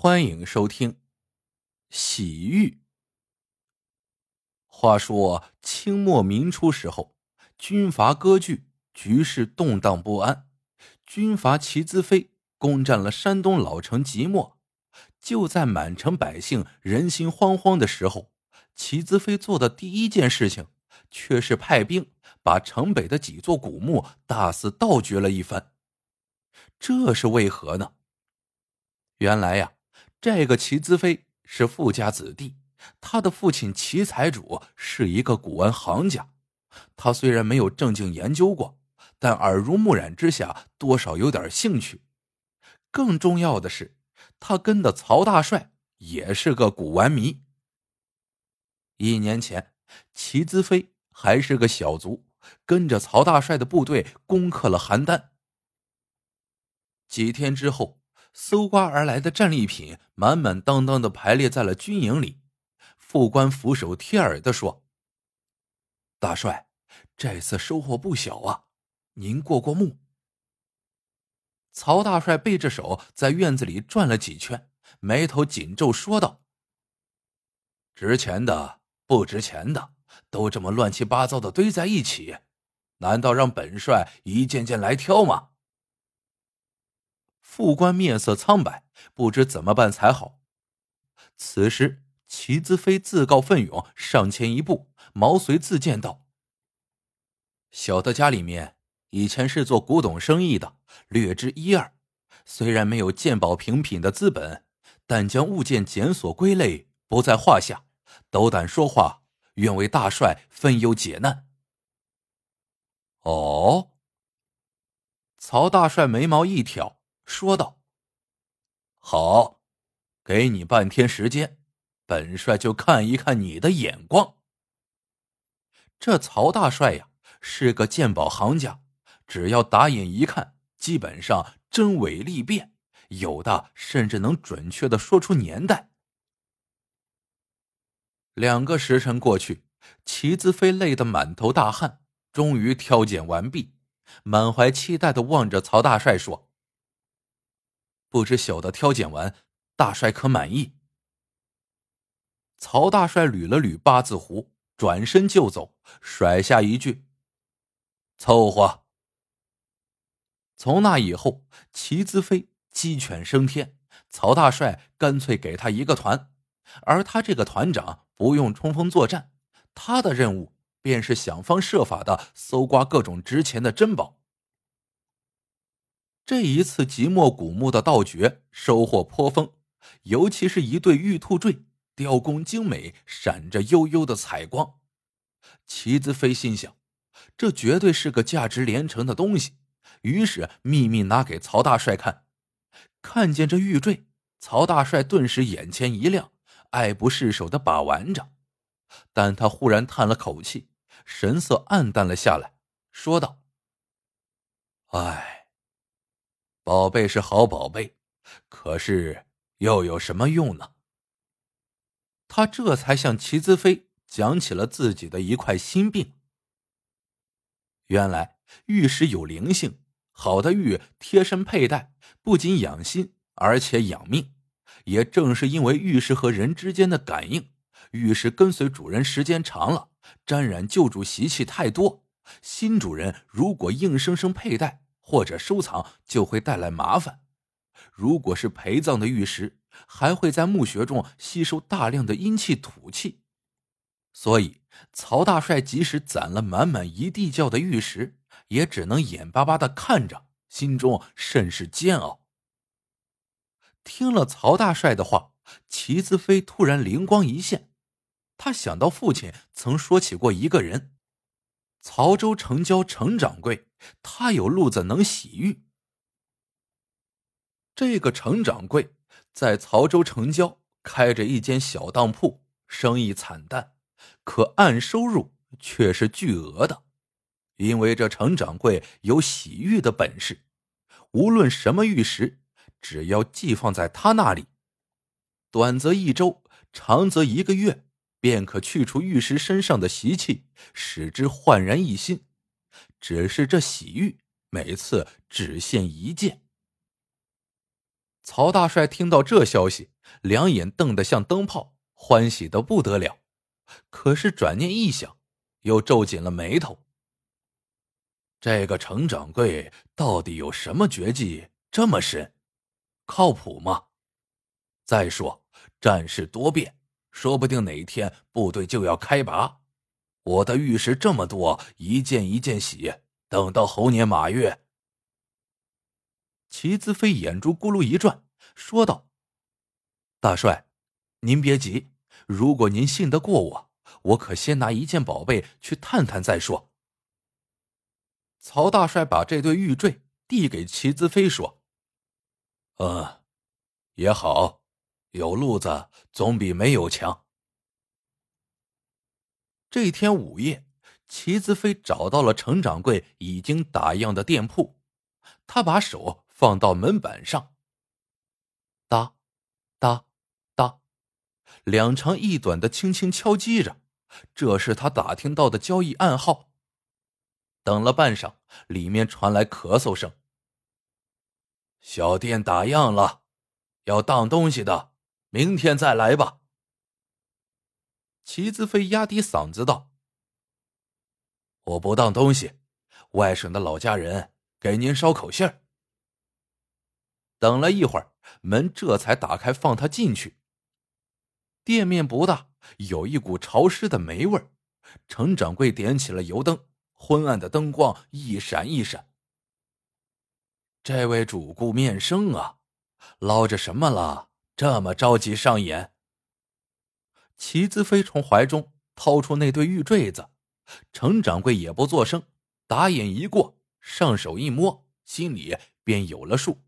欢迎收听《洗浴》。话说清末民初时候，军阀割据，局势动荡不安。军阀齐资飞攻占了山东老城即墨。就在满城百姓人心惶惶的时候，齐资飞做的第一件事情，却是派兵把城北的几座古墓大肆盗掘了一番。这是为何呢？原来呀。这个齐资飞是富家子弟，他的父亲齐财主是一个古玩行家。他虽然没有正经研究过，但耳濡目染之下，多少有点兴趣。更重要的是，他跟的曹大帅也是个古玩迷。一年前，齐资飞还是个小卒，跟着曹大帅的部队攻克了邯郸。几天之后。搜刮而来的战利品满满当当的排列在了军营里。副官俯首贴耳的说：“大帅，这次收获不小啊！您过过目。”曹大帅背着手在院子里转了几圈，眉头紧皱，说道：“值钱的、不值钱的，都这么乱七八糟的堆在一起，难道让本帅一件件来挑吗？”副官面色苍白，不知怎么办才好。此时，齐资飞自告奋勇上前一步，毛遂自荐道：“小的家里面以前是做古董生意的，略知一二。虽然没有鉴宝评品的资本，但将物件检索归类不在话下。斗胆说话，愿为大帅分忧解难。”哦，曹大帅眉毛一挑。说道：“好，给你半天时间，本帅就看一看你的眼光。”这曹大帅呀，是个鉴宝行家，只要打眼一看，基本上真伪立辨，有的甚至能准确的说出年代。两个时辰过去，齐子飞累得满头大汗，终于挑拣完毕，满怀期待的望着曹大帅说。不知小的挑拣完，大帅可满意？曹大帅捋了捋八字胡，转身就走，甩下一句：“凑合。”从那以后，齐资飞鸡犬升天，曹大帅干脆给他一个团，而他这个团长不用冲锋作战，他的任务便是想方设法的搜刮各种值钱的珍宝。这一次即墨古墓的盗掘收获颇丰，尤其是一对玉兔坠，雕工精美，闪着幽幽的彩光。齐子飞心想，这绝对是个价值连城的东西，于是秘密拿给曹大帅看。看见这玉坠，曹大帅顿时眼前一亮，爱不释手的把玩着。但他忽然叹了口气，神色黯淡了下来，说道：“唉。”宝贝是好宝贝，可是又有什么用呢？他这才向齐资飞讲起了自己的一块心病。原来玉石有灵性，好的玉贴身佩戴，不仅养心，而且养命。也正是因为玉石和人之间的感应，玉石跟随主人时间长了，沾染旧主习气太多，新主人如果硬生生佩戴。或者收藏就会带来麻烦。如果是陪葬的玉石，还会在墓穴中吸收大量的阴气土气。所以，曹大帅即使攒了满满一地窖的玉石，也只能眼巴巴的看着，心中甚是煎熬。听了曹大帅的话，齐子飞突然灵光一现，他想到父亲曾说起过一个人。曹州城郊程掌柜，他有路子能洗浴。这个程掌柜在曹州城郊开着一间小当铺，生意惨淡，可按收入却是巨额的。因为这程掌柜有洗浴的本事，无论什么玉石，只要寄放在他那里，短则一周，长则一个月。便可去除玉石身上的习气，使之焕然一新。只是这洗浴每次只限一件。曹大帅听到这消息，两眼瞪得像灯泡，欢喜的不得了。可是转念一想，又皱紧了眉头。这个程掌柜到底有什么绝技这么神？靠谱吗？再说战事多变，说不定哪天部队就要开拔。我的玉石这么多，一件一件洗，等到猴年马月。齐子飞眼珠咕噜一转，说道：“大帅，您别急，如果您信得过我，我可先拿一件宝贝去探探再说。”曹大帅把这对玉坠递给齐子飞，说：“嗯，也好，有路子总比没有强。”这天午夜，齐子飞找到了程掌柜已经打烊的店铺，他把手。放到门板上，哒，哒，哒，两长一短的轻轻敲击着，这是他打听到的交易暗号。等了半晌，里面传来咳嗽声。小店打烊了，要当东西的，明天再来吧。齐子飞压低嗓子道：“我不当东西，外省的老家人给您捎口信儿。”等了一会儿，门这才打开，放他进去。店面不大，有一股潮湿的霉味儿。程掌柜点起了油灯，昏暗的灯光一闪一闪。这位主顾面生啊，捞着什么了？这么着急上眼？齐子飞从怀中掏出那对玉坠子，程掌柜也不作声，打眼一过，上手一摸，心里便有了数。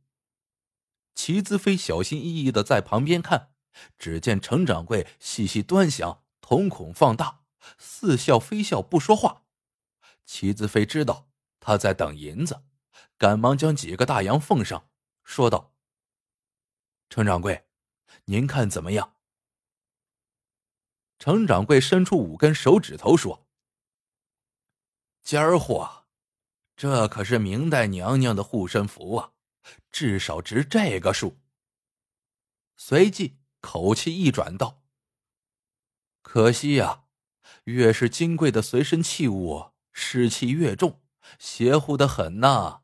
齐子飞小心翼翼的在旁边看，只见程掌柜细细端详，瞳孔放大，似笑非笑，不说话。齐子飞知道他在等银子，赶忙将几个大洋奉上，说道：“程掌柜，您看怎么样？”程掌柜伸出五根手指头说：“尖儿货，这可是明代娘娘的护身符啊！”至少值这个数。随即口气一转道：“可惜呀，越是金贵的随身器物，湿气越重，邪乎的很呐。”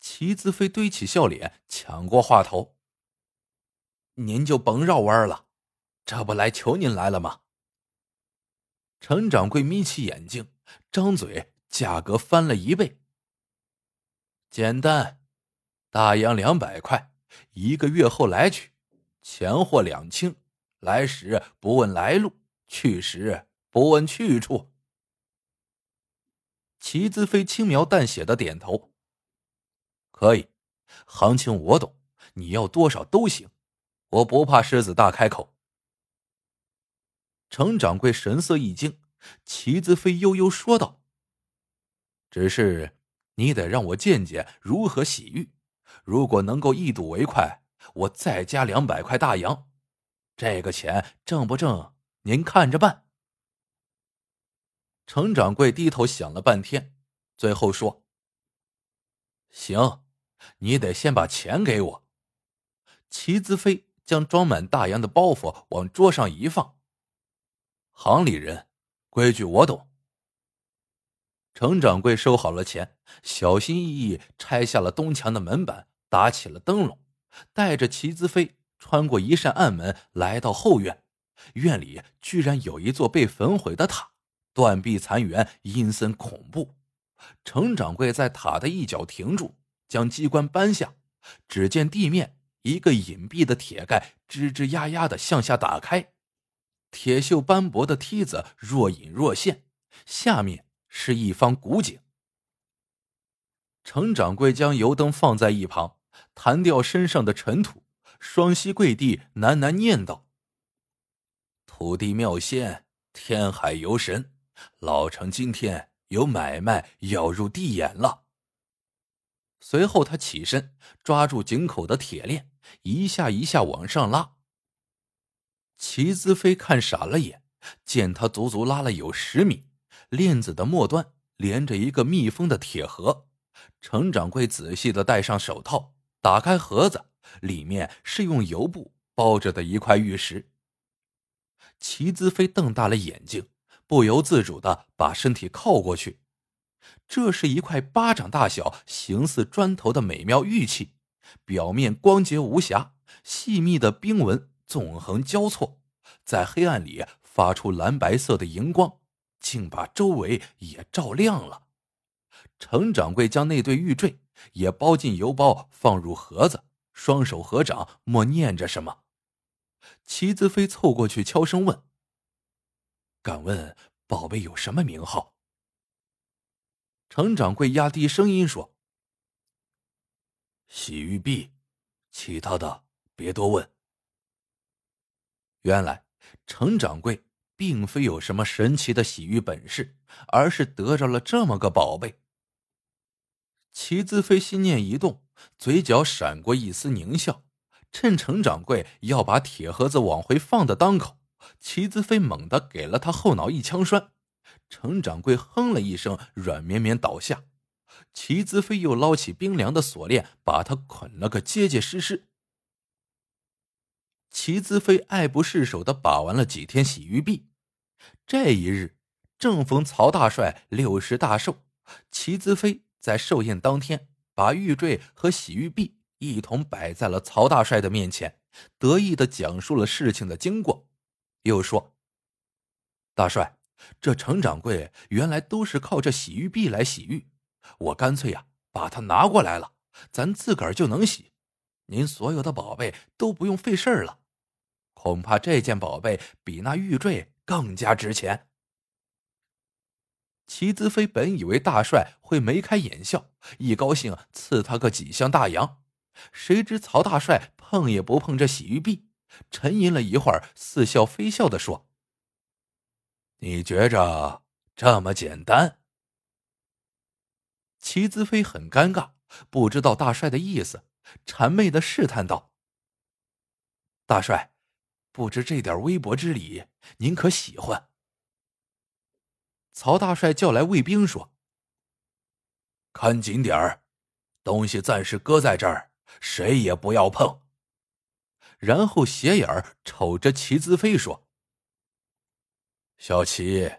齐子飞堆起笑脸，抢过话头：“您就甭绕弯了，这不来求您来了吗？”陈掌柜眯起眼睛，张嘴，价格翻了一倍。简单。大洋两百块，一个月后来取，钱货两清，来时不问来路，去时不问去处。齐子飞轻描淡写的点头。可以，行情我懂，你要多少都行，我不怕狮子大开口。程掌柜神色一惊，齐子飞悠悠说道：“只是你得让我见见如何洗浴。”如果能够一睹为快，我再加两百块大洋，这个钱挣不挣，您看着办。程掌柜低头想了半天，最后说：“行，你得先把钱给我。”齐子飞将装满大洋的包袱往桌上一放，行里人，规矩我懂。程掌柜收好了钱，小心翼翼拆下了东墙的门板，打起了灯笼，带着齐子飞穿过一扇暗门，来到后院。院里居然有一座被焚毁的塔，断壁残垣，阴森恐怖。程掌柜在塔的一角停住，将机关搬下，只见地面一个隐蔽的铁盖吱吱呀呀的向下打开，铁锈斑驳的梯子若隐若现，下面。是一方古井。程掌柜将油灯放在一旁，弹掉身上的尘土，双膝跪地，喃喃念道：“土地妙仙，天海游神，老程今天有买卖要入地眼了。”随后他起身，抓住井口的铁链，一下一下往上拉。齐子飞看傻了眼，见他足足拉了有十米。链子的末端连着一个密封的铁盒，程掌柜仔细的戴上手套，打开盒子，里面是用油布包着的一块玉石。齐子飞瞪大了眼睛，不由自主的把身体靠过去。这是一块巴掌大小、形似砖头的美妙玉器，表面光洁无瑕，细密的冰纹纵横交错，在黑暗里发出蓝白色的荧光，竟把周围也照亮了。程掌柜将那对玉坠也包进邮包，放入盒子，双手合掌，默念着什么。齐子飞凑过去，悄声问：“敢问宝贝有什么名号？”程掌柜压低声音说：“洗玉璧，其他的别多问。”原来程掌柜并非有什么神奇的洗浴本事，而是得着了这么个宝贝。齐子飞心念一动，嘴角闪过一丝狞笑。趁程掌柜要把铁盒子往回放的当口，齐子飞猛地给了他后脑一枪栓。程掌柜哼了一声，软绵绵倒下。齐子飞又捞起冰凉的锁链，把他捆了个结结实实。齐子飞爱不释手的把玩了几天洗玉币，这一日正逢曹大帅六十大寿，齐子飞在寿宴当天把玉坠和洗玉币。一同摆在了曹大帅的面前，得意的讲述了事情的经过，又说：“大帅，这程掌柜原来都是靠这洗玉璧来洗玉，我干脆呀把它拿过来了，咱自个儿就能洗，您所有的宝贝都不用费事儿了。恐怕这件宝贝比那玉坠更加值钱。”齐子飞本以为大帅会眉开眼笑，一高兴赐他个几箱大洋。谁知曹大帅碰也不碰这洗玉璧，沉吟了一会儿，似笑非笑的说：“你觉着这么简单？”齐子飞很尴尬，不知道大帅的意思，谄媚的试探道：“大帅，不知这点微薄之礼，您可喜欢？”曹大帅叫来卫兵说：“看紧点儿，东西暂时搁在这儿。”谁也不要碰。然后斜眼瞅着齐子飞说：“小齐，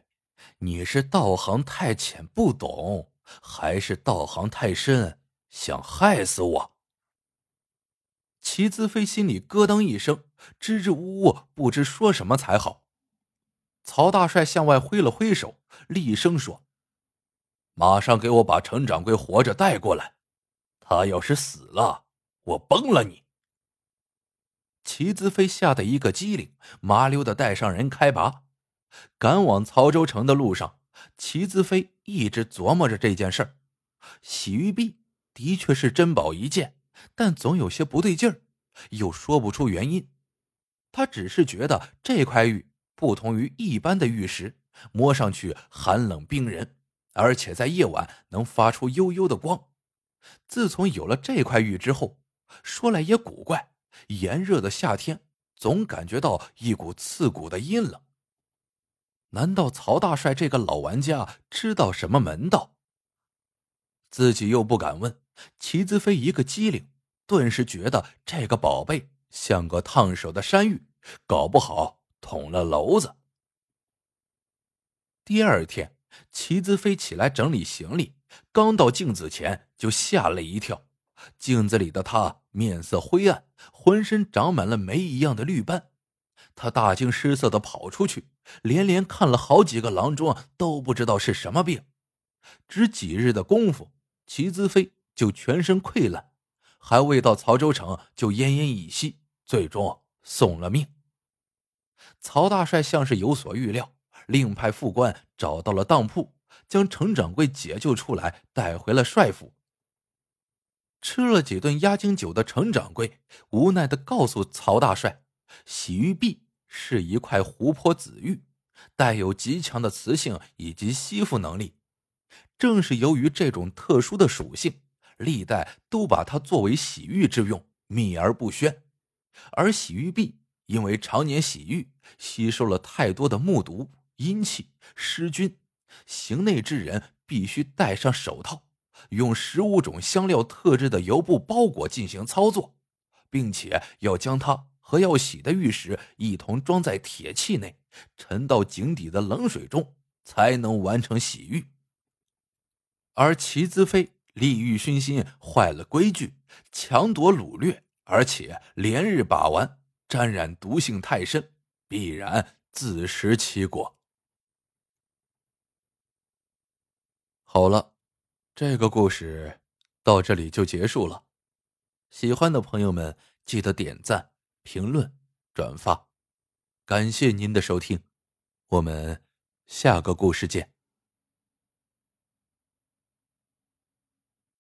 你是道行太浅不懂，还是道行太深想害死我？”齐子飞心里咯噔一声，支支吾吾不知说什么才好。曹大帅向外挥了挥手，厉声说：“马上给我把程掌柜活着带过来，他要是死了。”我崩了你！齐子飞吓得一个机灵，麻溜的带上人开拔，赶往曹州城的路上，齐子飞一直琢磨着这件事儿。洗玉璧的确是珍宝一件，但总有些不对劲儿，又说不出原因。他只是觉得这块玉不同于一般的玉石，摸上去寒冷冰人，而且在夜晚能发出幽幽的光。自从有了这块玉之后，说来也古怪，炎热的夏天总感觉到一股刺骨的阴冷。难道曹大帅这个老玩家知道什么门道？自己又不敢问。齐子飞一个机灵，顿时觉得这个宝贝像个烫手的山芋，搞不好捅了娄子。第二天，齐子飞起来整理行李，刚到镜子前就吓了一跳。镜子里的他面色灰暗，浑身长满了煤一样的绿斑。他大惊失色的跑出去，连连看了好几个郎中，都不知道是什么病。只几日的功夫，齐资飞就全身溃烂，还未到曹州城就奄奄一息，最终送了命。曹大帅像是有所预料，另派副官找到了当铺，将程掌柜解救出来，带回了帅府。吃了几顿压惊酒的程掌柜无奈的告诉曹大帅：“洗玉璧是一块湖泊紫玉，带有极强的磁性以及吸附能力。正是由于这种特殊的属性，历代都把它作为洗浴之用，秘而不宣。而洗玉璧因为常年洗浴，吸收了太多的木毒、阴气、湿菌，行内之人必须戴上手套。”用十五种香料特制的油布包裹进行操作，并且要将它和要洗的玉石一同装在铁器内，沉到井底的冷水中，才能完成洗浴。而齐资飞利欲熏心，坏了规矩，强夺掳掠，而且连日把玩，沾染毒性太深，必然自食其果。好了，这个故事到这里就结束了。喜欢的朋友们，记得点赞、评论、转发，感谢您的收听，我们下个故事见。